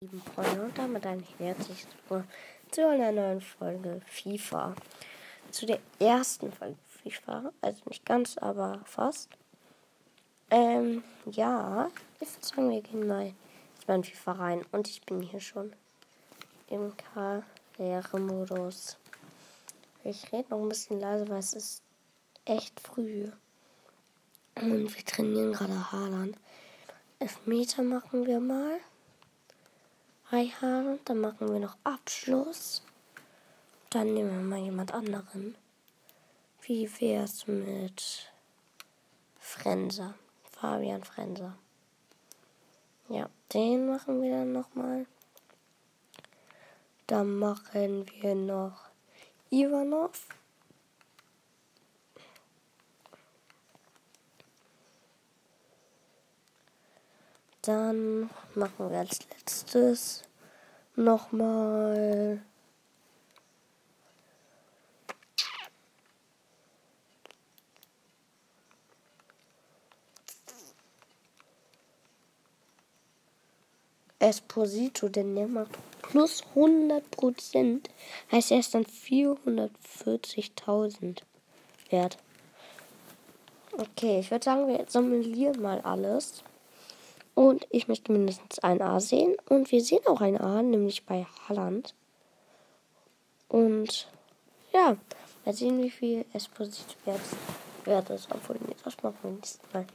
lieben Freunde und damit ein herzliches Willkommen zu einer neuen Folge FIFA. Zu der ersten Folge FIFA, also nicht ganz, aber fast. Ähm, ja, ich würde sagen, wir gehen mal in FIFA rein und ich bin hier schon im Karrieremodus. Ich rede noch ein bisschen leise, weil es ist echt früh. Und wir trainieren gerade Haaland. Elfmeter machen wir mal. Reinhaaren. Dann machen wir noch Abschluss. Dann nehmen wir mal jemand anderen. Wie wär's mit Frenzer? Fabian Frenzer. Ja, den machen wir dann nochmal. Dann machen wir noch Ivanov. Dann machen wir als letztes nochmal Esposito, denn der macht plus 100 Prozent. Heißt, er ist dann 440.000 wert. Okay, ich würde sagen, wir simulieren mal alles. Und ich möchte mindestens ein A sehen. Und wir sehen auch ein A, nämlich bei Halland. Und ja, mal sehen, wie viel Esposito wert, wert ist. Obwohl, nee, das machen wir nächstes Mal.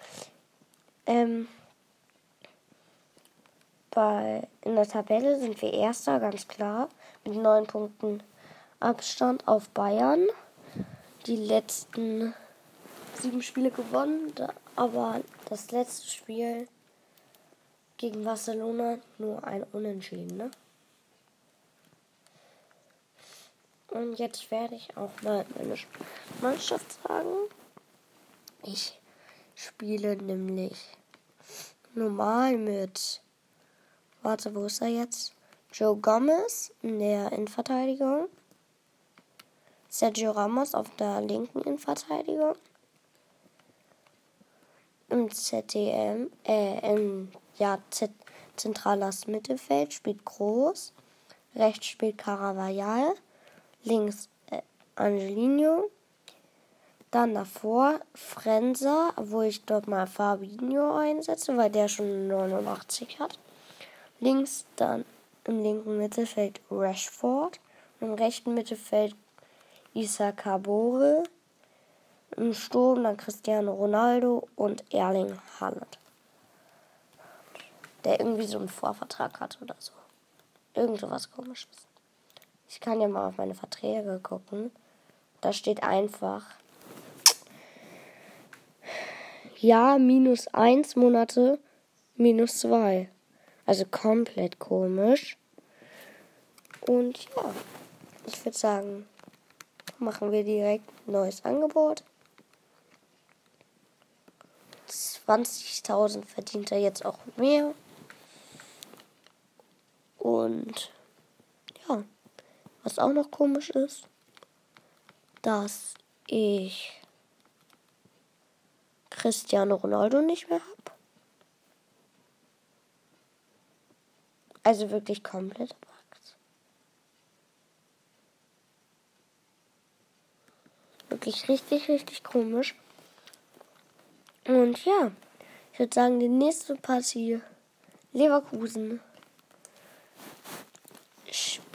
Ähm, bei, in der Tabelle sind wir Erster, ganz klar. Mit neun Punkten Abstand auf Bayern. Die letzten sieben Spiele gewonnen, aber das letzte Spiel gegen Barcelona nur ein Unentschieden, ne? Und jetzt werde ich auch mal meine Mannschaft sagen. Ich spiele nämlich normal mit. Warte, wo ist er jetzt? Joe Gomez in der Innenverteidigung. Sergio Ramos auf der linken Innenverteidigung. Im ZDM, äh, im ja, zentrales Mittelfeld spielt Groß. Rechts spielt Caravajal. Links äh, Angelino. Dann davor Frenzer, wo ich dort mal Fabinho einsetze, weil der schon 89 hat. Links dann im linken Mittelfeld Rashford. Im rechten Mittelfeld Isa Cabore. Im Sturm dann Cristiano Ronaldo und Erling Haaland der irgendwie so einen Vorvertrag hat oder so. Irgend so was komisches. Ich kann ja mal auf meine Verträge gucken. Da steht einfach ja minus 1 Monate minus 2. Also komplett komisch. Und ja, ich würde sagen, machen wir direkt ein neues Angebot. 20.000 verdient er jetzt auch mehr. Und ja, was auch noch komisch ist, dass ich Cristiano Ronaldo nicht mehr habe. Also wirklich komplett Bugs. Wirklich richtig, richtig komisch. Und ja, ich würde sagen, die nächste Partie Leverkusen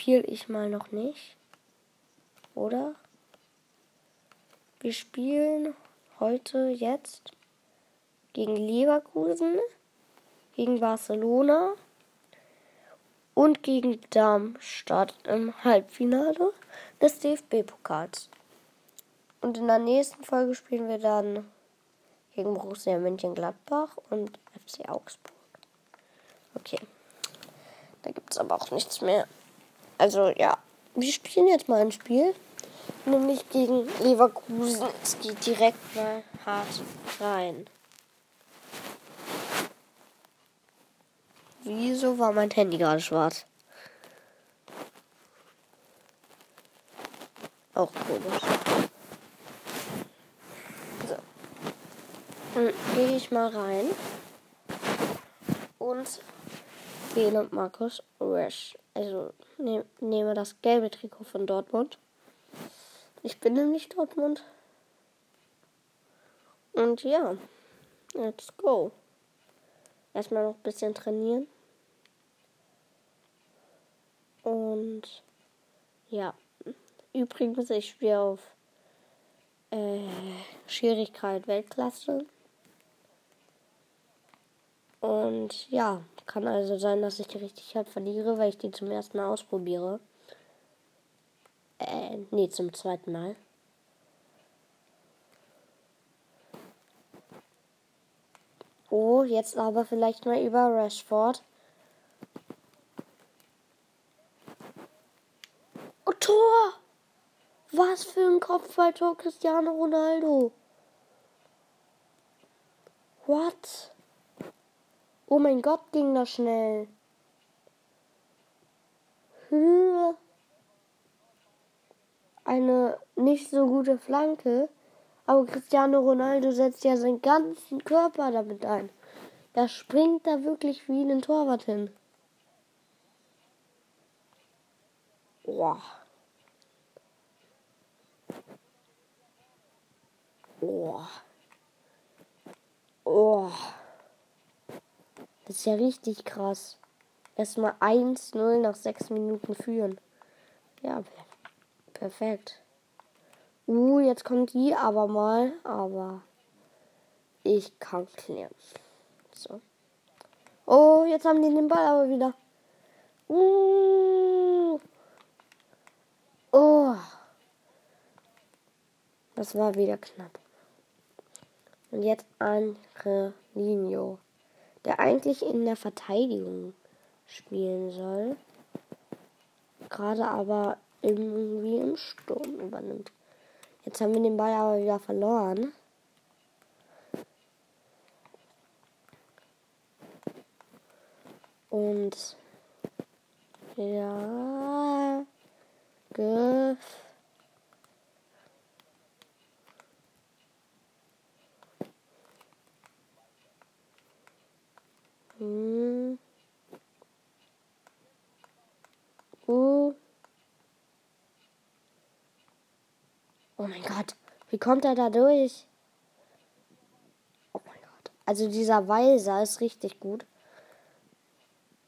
spiele ich mal noch nicht. Oder? Wir spielen heute jetzt gegen Leverkusen, gegen Barcelona und gegen Darmstadt im Halbfinale des DFB-Pokals. Und in der nächsten Folge spielen wir dann gegen Borussia Mönchengladbach und FC Augsburg. Okay. Da gibt es aber auch nichts mehr also ja, wir spielen jetzt mal ein Spiel. Nämlich gegen Leverkusen. Es geht direkt mal hart rein. Wieso war mein Handy gerade schwarz? Auch komisch. So. Dann gehe ich mal rein. Und wähle Markus Rash. Also ne, nehme das gelbe Trikot von Dortmund. Ich bin nämlich Dortmund. Und ja, let's go. Erstmal noch ein bisschen trainieren. Und ja, übrigens, ich spiele auf äh, Schwierigkeit Weltklasse. Und ja, kann also sein, dass ich die richtig halt verliere, weil ich die zum ersten Mal ausprobiere. Äh, nee, zum zweiten Mal. Oh, jetzt aber vielleicht mal über Rashford. Oh, Tor! Was für ein Kopfballtor Cristiano Ronaldo. What? Oh mein Gott, ging das schnell. Höhe. Eine nicht so gute Flanke. Aber Cristiano Ronaldo setzt ja seinen ganzen Körper damit ein. Er springt da wirklich wie ein Torwart hin. Boah. Oh. Oh. Das ist ja richtig krass. Erstmal 1-0 nach 6 Minuten führen. Ja, perfekt. Uh, jetzt kommt die aber mal. Aber ich kann klären. So. Oh, jetzt haben die den Ball aber wieder. Uh. Oh. Das war wieder knapp. Und jetzt Angelino der eigentlich in der Verteidigung spielen soll, gerade aber irgendwie im Sturm übernimmt. Jetzt haben wir den Ball aber wieder verloren. Und ja, Gef Oh. Oh mein Gott. Wie kommt er da durch? Oh mein Gott. Also dieser Weiser ist richtig gut.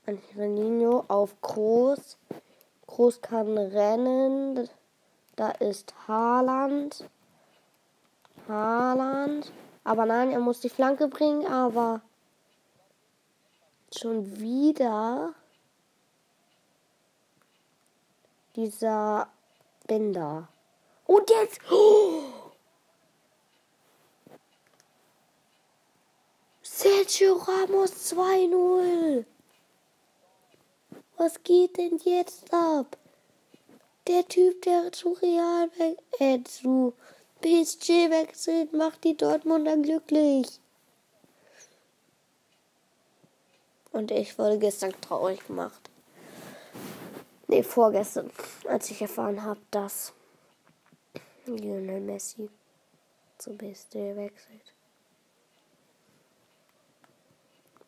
Angelino auf Groß. Groß kann rennen. Da ist Haaland. Haaland. Aber nein, er muss die Flanke bringen, aber schon wieder dieser Bänder. Und jetzt. Sergio Ramos 2-0. Was geht denn jetzt ab? Der Typ, der zu Real äh, zu PSG wechselt, macht die Dortmunder glücklich. Und ich wurde gestern traurig gemacht. Nee, vorgestern, als ich erfahren habe, dass Lionel Messi zu BSD wechselt.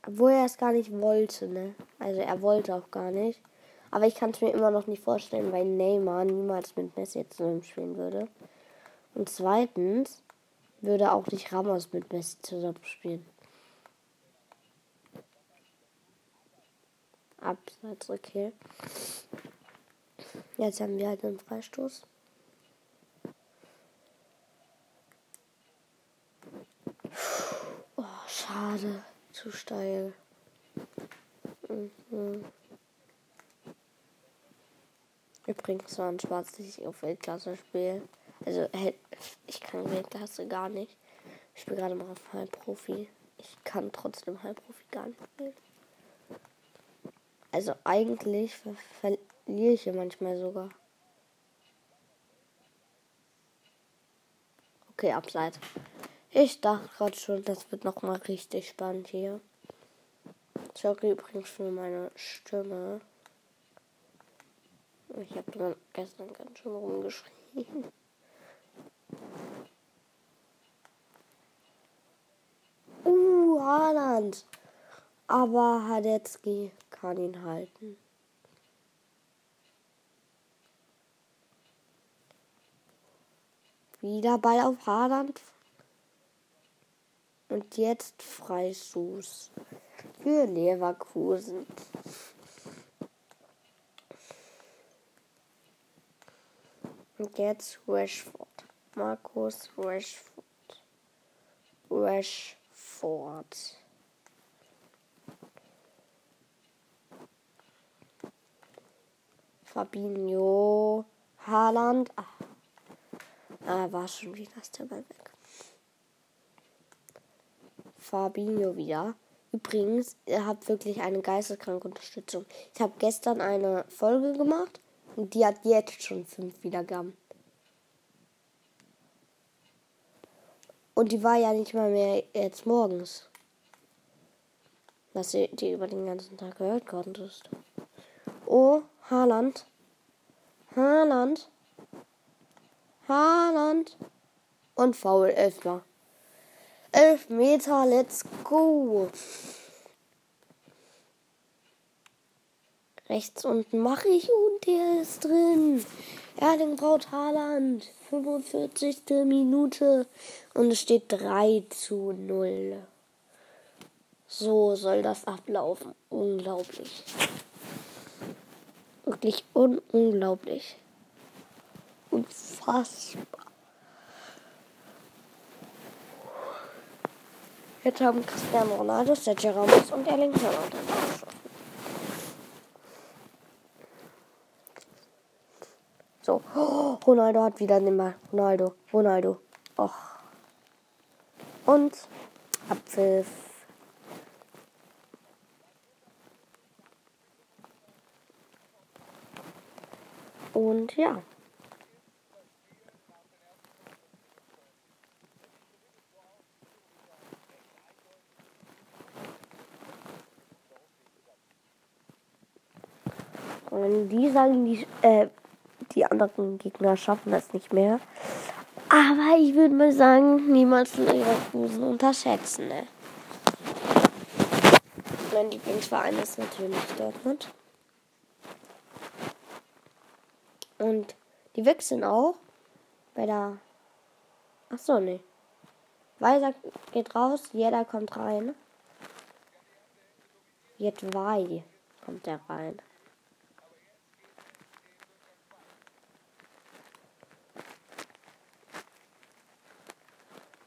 Obwohl er es gar nicht wollte, ne? Also er wollte auch gar nicht. Aber ich kann es mir immer noch nicht vorstellen, weil Neymar niemals mit Messi zusammen spielen würde. Und zweitens würde auch nicht Ramos mit Messi zusammen spielen. Abseits, okay. Jetzt haben wir halt einen Freistoß. Oh, schade. Zu steil. Mhm. Übrigens war ein Schwarz, ich auf Weltklasse spiele. Also, ich kann Weltklasse gar nicht. Ich spiele gerade mal auf Halbprofi. Ich kann trotzdem Halbprofi gar nicht spielen. Also eigentlich ver verliere ich hier manchmal sogar. Okay, abseits. Ich dachte gerade schon, das wird noch mal richtig spannend hier. Sorry übrigens für meine Stimme. Ich habe gestern ganz schön rumgeschrien. Uh, Haaland. Aber Hadetzky kann ihn halten. Wieder Ball auf Haaland. Und jetzt Freischuss für Leverkusen. Und jetzt Rashford. Markus Rashford. Rashford. Fabinho. Haaland. Ah. ah, war schon wieder das der Ball weg. Fabinho wieder. Übrigens, ihr habt wirklich eine geisteskranke Unterstützung. Ich habe gestern eine Folge gemacht und die hat jetzt schon fünf Wiedergaben. Und die war ja nicht mal mehr jetzt morgens. Dass ihr die über den ganzen Tag gehört konntest. Oh, Haaland. Haaland. Haaland. Und Foul, Elfmer. Elf Meter, let's go. Rechts unten mache ich und der ist drin. Erling Braut Haaland, 45. Minute und es steht 3 zu 0. So soll das ablaufen. Unglaublich. Wirklich un unglaublich. Unfassbar. Jetzt haben Cristiano Ronaldo, Sergio Ramos und Erling Haaland So, oh, Ronaldo hat wieder den Ball. Ronaldo, Ronaldo. Och. Und Abpfiff. Und ja. Und die sagen, die, äh, die anderen Gegner schaffen das nicht mehr. Aber ich würde mal sagen, niemals Leverkusen unterschätzen. Ne? Mein Lieblingsverein ist natürlich Dortmund. Und die wechseln auch bei der. Ach so, nee. Weiser geht raus, jeder kommt rein. Jetzt Wei kommt der rein.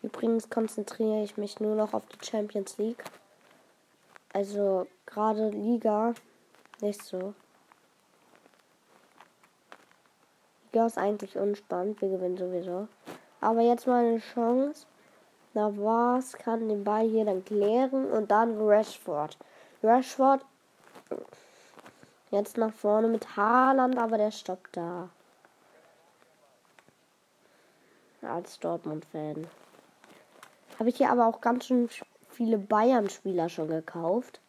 Übrigens konzentriere ich mich nur noch auf die Champions League. Also gerade Liga nicht so. Liga ist eigentlich unspannend. Wir gewinnen sowieso. Aber jetzt mal eine Chance. Na was kann den Ball hier dann klären und dann Rashford. Rashford jetzt nach vorne mit Haaland, aber der stoppt da. Als Dortmund-Fan. Habe ich hier aber auch ganz schön viele Bayern-Spieler schon gekauft.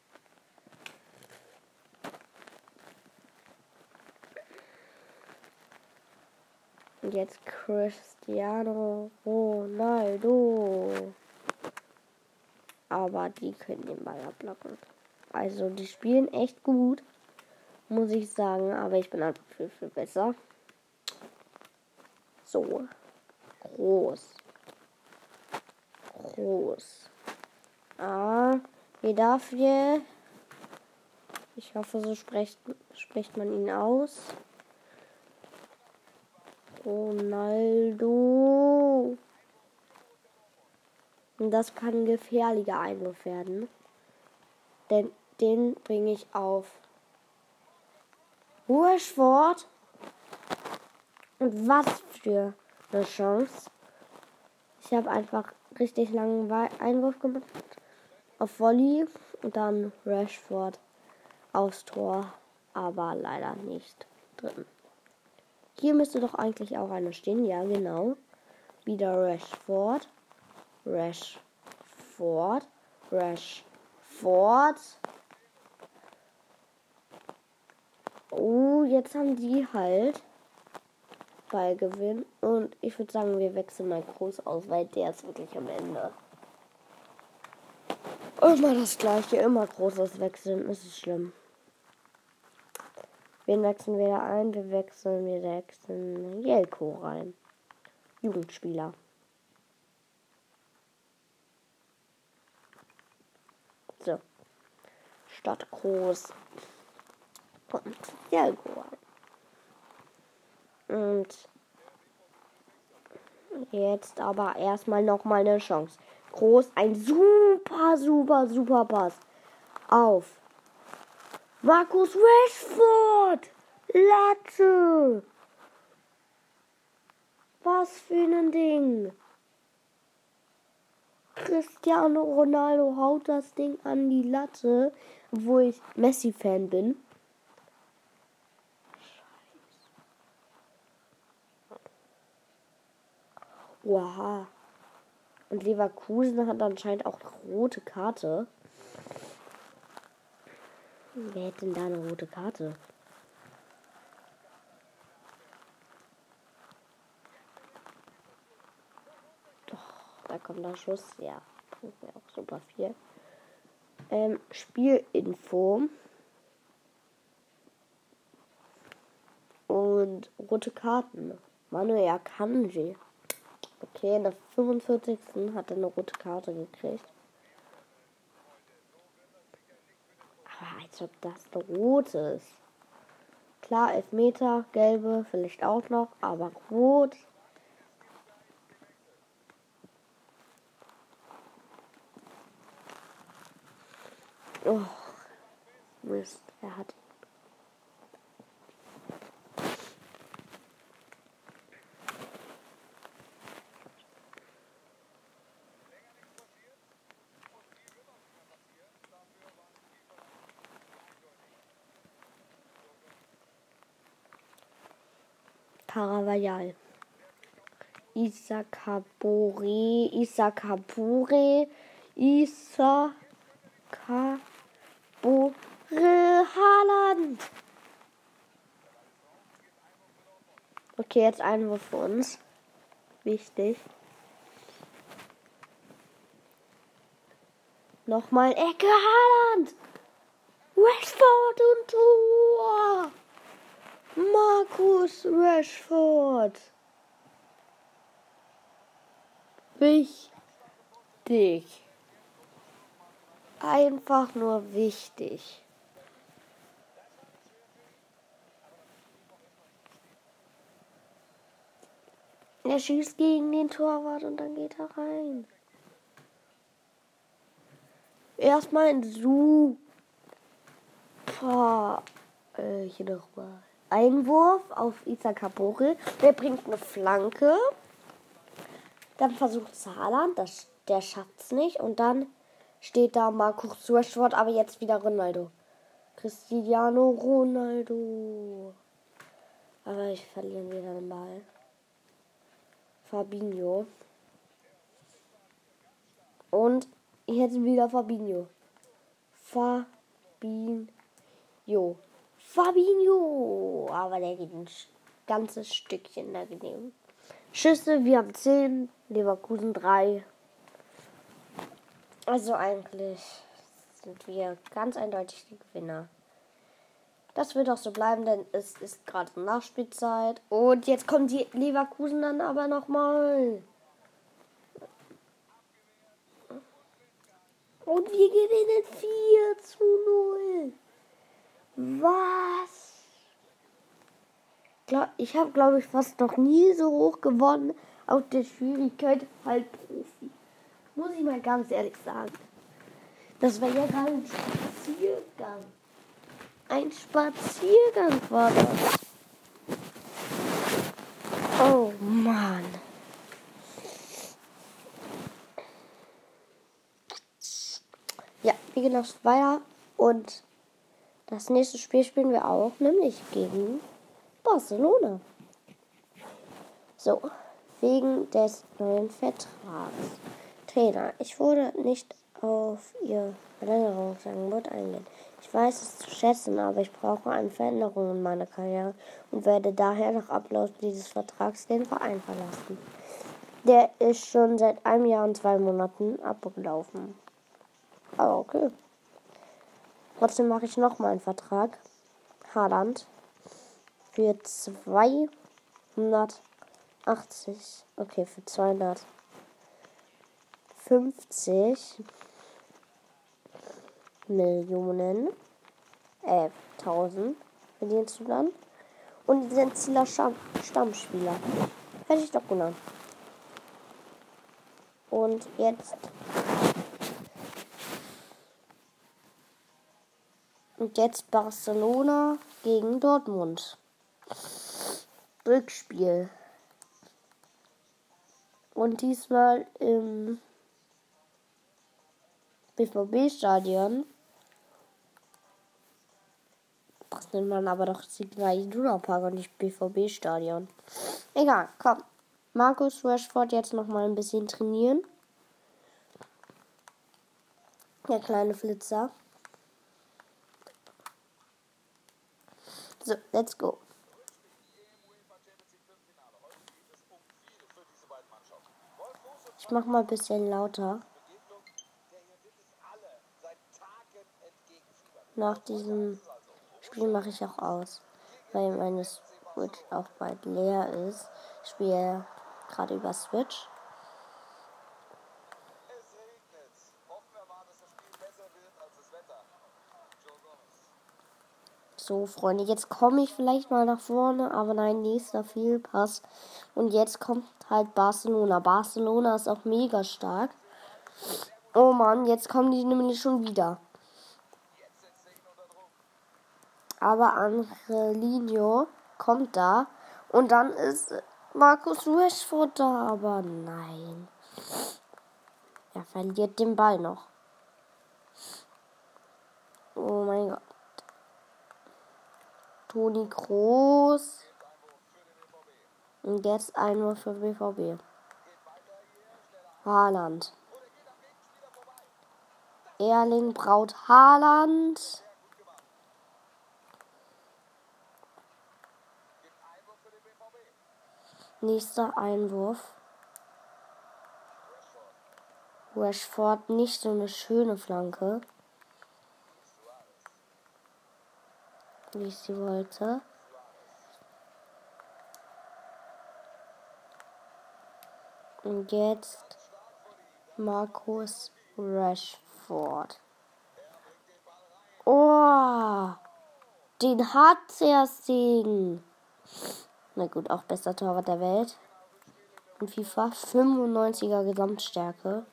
Jetzt Cristiano Ronaldo. Aber die können den Ball ablocken. Also die spielen echt gut, muss ich sagen. Aber ich bin einfach viel, viel besser. So. Groß groß. Ah, wie dafür. Ich hoffe, so spricht, spricht man ihn aus. Ronaldo. Und das kann ein gefährlicher Einwurf werden. Denn den bringe ich auf. Ruhesport. Und was für eine Chance. Ich habe einfach richtig langen Einwurf gemacht auf Volley und dann Rashford aufs Tor, aber leider nicht drin. Hier müsste doch eigentlich auch einer stehen, ja genau. Wieder Rashford, Rashford, Rashford. Oh, jetzt haben die halt Ballgewinn. Und ich würde sagen, wir wechseln mal groß aus, weil der ist wirklich am Ende. Immer das gleiche, immer großes Wechseln, ist es schlimm. Wen wechseln wir da ein? Wir wechseln, wir wechseln Jelko rein. Jugendspieler. So. Stadt groß. Und Jelko rein. Und jetzt aber erstmal noch mal eine Chance. Groß, ein super, super, super Pass. Auf Markus Rashford! Latte! Was für ein Ding! Cristiano Ronaldo haut das Ding an die Latte, wo ich Messi-Fan bin. Wow. Und Leverkusen hat anscheinend auch rote Karte. Wer hätte denn da eine rote Karte? Doch, da kommt der Schuss. Ja, bringt mir auch super viel. Ähm, Spielinfo. Und rote Karten. Manuel Akanji. Okay, in der 45. hat er eine rote Karte gekriegt. Als ob das rot ist. Klar, Elfmeter, gelbe, vielleicht auch noch, aber rot. Oh, Mist, er hat Caravajal. Isakabore, Isakabure, Isakabure, Haaland. Okay, jetzt Einwurf für uns. Wichtig. Nochmal Ecke Haaland. Westford und Tor. Markus Rashford. Wichtig. Einfach nur wichtig. Er schießt gegen den Torwart und dann geht er rein. Erstmal ein super. Äh, hier nochmal. Einwurf auf Isa Kabore. Der bringt eine Flanke. Dann versucht Haaland, das, der es nicht. Und dann steht da Markus Rashford, aber jetzt wieder Ronaldo. Cristiano Ronaldo. Aber ich verliere wieder den Ball. Fabinho. Und jetzt wieder Fabinho. Fabinho. Fabinho. Aber der geht ein ganzes Stückchen daneben. Schüsse, wir haben 10, Leverkusen 3. Also eigentlich sind wir ganz eindeutig die Gewinner. Das wird auch so bleiben, denn es ist gerade Nachspielzeit. Und jetzt kommen die Leverkusen dann aber nochmal. Und wir gewinnen 4 zu 0. Was? Ich habe, glaube ich, fast noch nie so hoch gewonnen auf der Schwierigkeit Halbprofi. Muss ich mal ganz ehrlich sagen. Das war ja gerade ein Spaziergang. Ein Spaziergang war das. Oh Mann. Ja, wir gehen noch weiter und das nächste Spiel spielen wir auch, nämlich gegen Barcelona. So, wegen des neuen Vertrags. Trainer, ich wurde nicht auf Ihr Verlängerungsangebot eingehen. Ich weiß es zu schätzen, aber ich brauche eine Veränderung in meiner Karriere und werde daher nach Ablauf dieses Vertrags den Verein verlassen. Der ist schon seit einem Jahr und zwei Monaten abgelaufen. Aber okay. Trotzdem mache ich nochmal einen Vertrag. Haaland. Für 280. Okay, für 250 Millionen. Äh, 1000 verdienst du dann. Und sind Zieler Stammspieler. Hätte ich doch genannt. Und jetzt. Und jetzt Barcelona gegen Dortmund. Rückspiel. Und diesmal im BVB-Stadion. Das nennt man aber doch Signal Iduna Park und nicht BVB-Stadion. Egal, komm. Markus Rashford jetzt noch mal ein bisschen trainieren. Der kleine Flitzer. So, let's go. Ich mach mal ein bisschen lauter. Nach diesem Spiel mache ich auch aus, weil meine Switch auch bald leer ist. Ich spiele gerade über Switch. So, Freunde, jetzt komme ich vielleicht mal nach vorne, aber nein, nächster Fehlpass. Und jetzt kommt halt Barcelona. Barcelona ist auch mega stark. Oh Mann, jetzt kommen die nämlich schon wieder. Aber Angelino kommt da. Und dann ist Markus Rashford da, aber nein. Er verliert den Ball noch. Oh mein Gott. Toni Groß. Und jetzt einmal für BVB. Haaland. Erling Braut Haaland. Nächster Einwurf. Rashford nicht so eine schöne Flanke. Wie ich sie wollte. Und jetzt Markus Rashford. Oh, den hat Segen. Na gut, auch bester Torwart der Welt. Und FIFA 95er Gesamtstärke.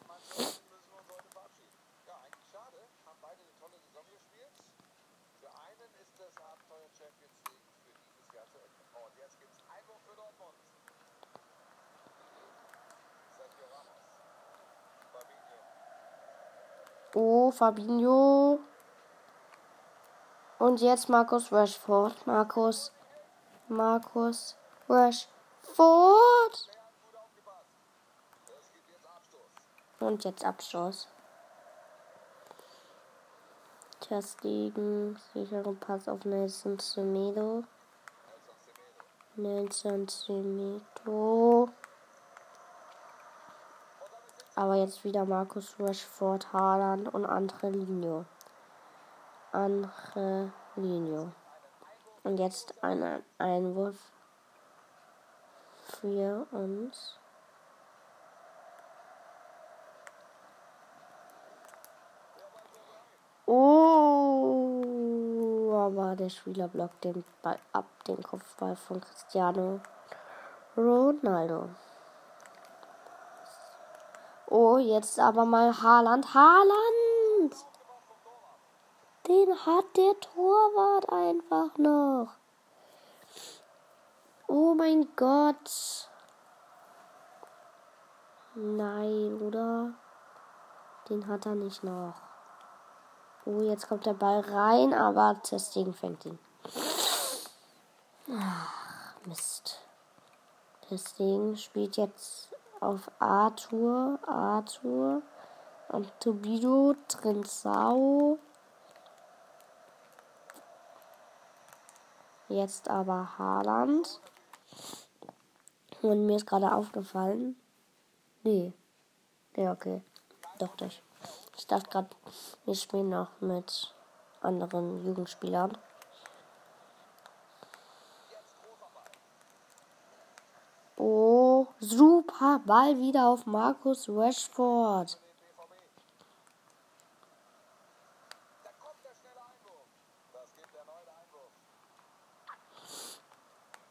Oh, Fabinho. Und jetzt Markus Rashford. Markus Markus Rashford. Und jetzt Abstoß. Testliegen, sicheren Pass auf Nelson Semedo. Nelson Semedo. Aber jetzt wieder Markus Rashford, Haaland und Andre Linio. Andre Linio. Und jetzt ein Einwurf für uns. Oh, aber der Spieler blockt den Ball ab, den Kopfball von Cristiano Ronaldo. Oh, jetzt aber mal Haaland. Haaland! Den hat der Torwart einfach noch. Oh mein Gott. Nein, oder? Den hat er nicht noch. Oh, jetzt kommt der Ball rein, aber Testing fängt ihn. Ach, Mist. Testing spielt jetzt auf Arthur, Arthur und Tobido, Trinsau. Jetzt aber Haaland. Und mir ist gerade aufgefallen. Nee. Ja, okay. Doch nicht. Ich dachte gerade, wir spielen noch mit anderen Jugendspielern. Super Ball wieder auf Markus Rashford.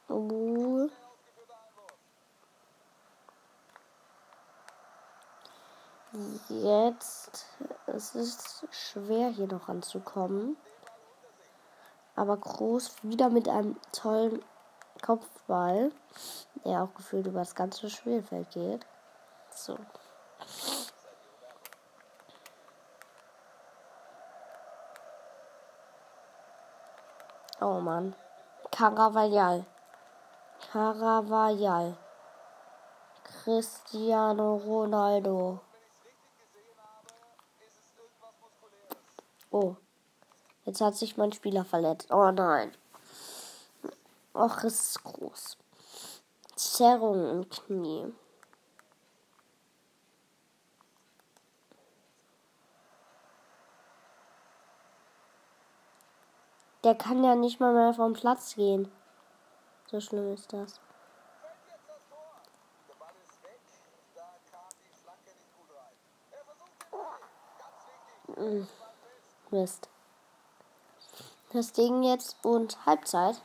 Oh. Jetzt es ist schwer hier noch ranzukommen. Aber Groß wieder mit einem tollen Kopfball, der auch gefühlt über das ganze Spielfeld geht. So. Oh Mann. Caravajal. Caravajal. Cristiano Ronaldo. Oh. Jetzt hat sich mein Spieler verletzt. Oh nein. Och, es ist groß. Zerrung im Knie. Der kann ja nicht mal mehr vom Platz gehen. So schlimm ist das. Mist. Das Ding jetzt und Halbzeit.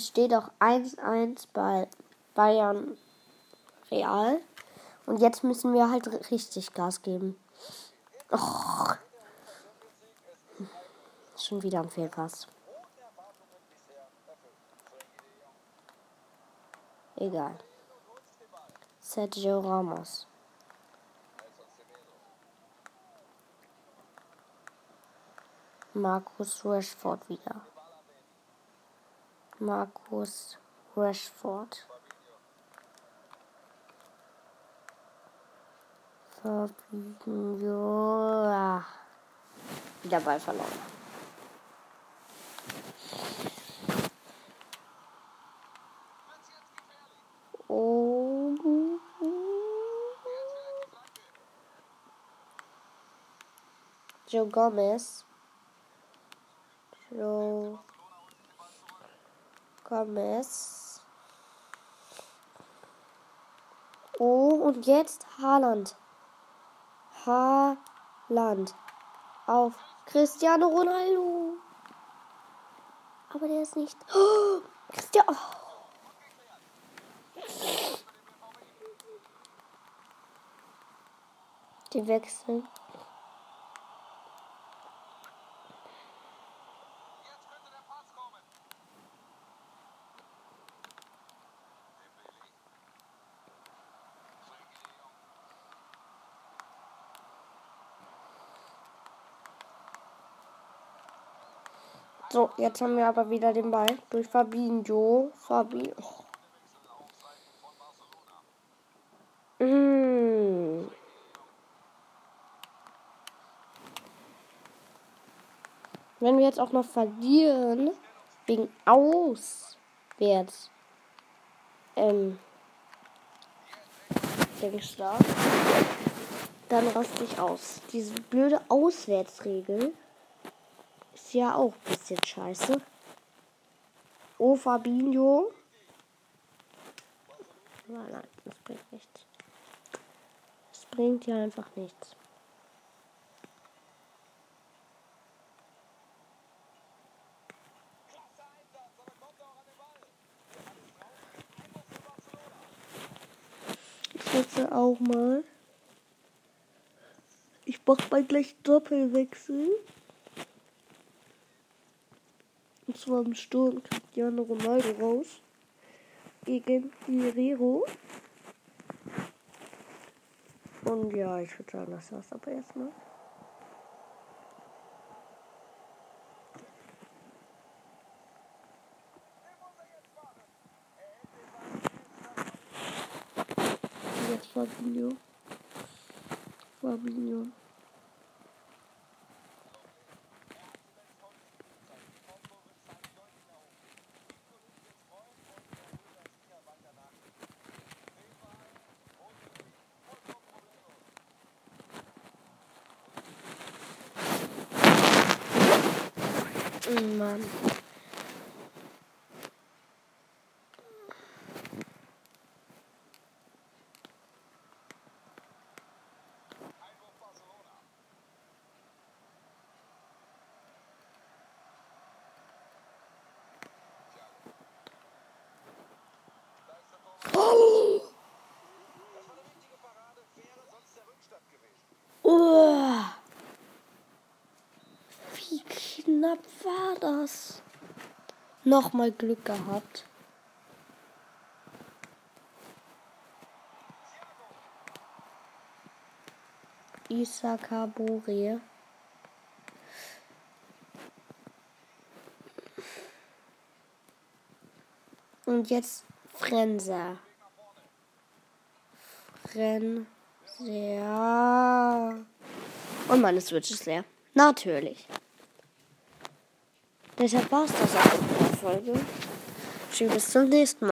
Es steht auch 1-1 bei Bayern Real. Und jetzt müssen wir halt richtig Gas geben. Och. Schon wieder ein Fehlpass. Egal. Sergio Ramos. Markus Rashford wieder. Markus Rashford. Fabinho. Wieder Ball verloren. Oh. Joe Gomez. Joe Gomez. Oh, und jetzt Haaland. Haaland. Auf Cristiano Ronaldo. Aber der ist nicht. Oh, Cristiano. Die wechseln. So, jetzt haben wir aber wieder den Ball durch Fabinho. Fabi. Oh. Mm. Wenn wir jetzt auch noch verlieren, wegen Auswärts, ähm, denkst dann raste ich aus. Diese blöde Auswärtsregel ja auch ein bisschen scheiße. Oh, Fabinho. Nein, nein, das bringt nichts. Das bringt ja einfach nichts. Ich wechsle auch mal. Ich mach mal gleich Doppelwechsel. Und zwar im Sturm Cristiano Ronaldo raus. Gegen Guerrero. Und ja, ich würde sagen, das war's aber erstmal. Jetzt Fabinho. Fabinho. Mann. Oh. Wie knapp war das? Nochmal Glück gehabt. Isaka Bori. Und jetzt Frenzer. Frenzer. Und meine Switch ist leer. Natürlich. Deshalb war es das auch in der Folge. Tschüss, bis zum nächsten Mal.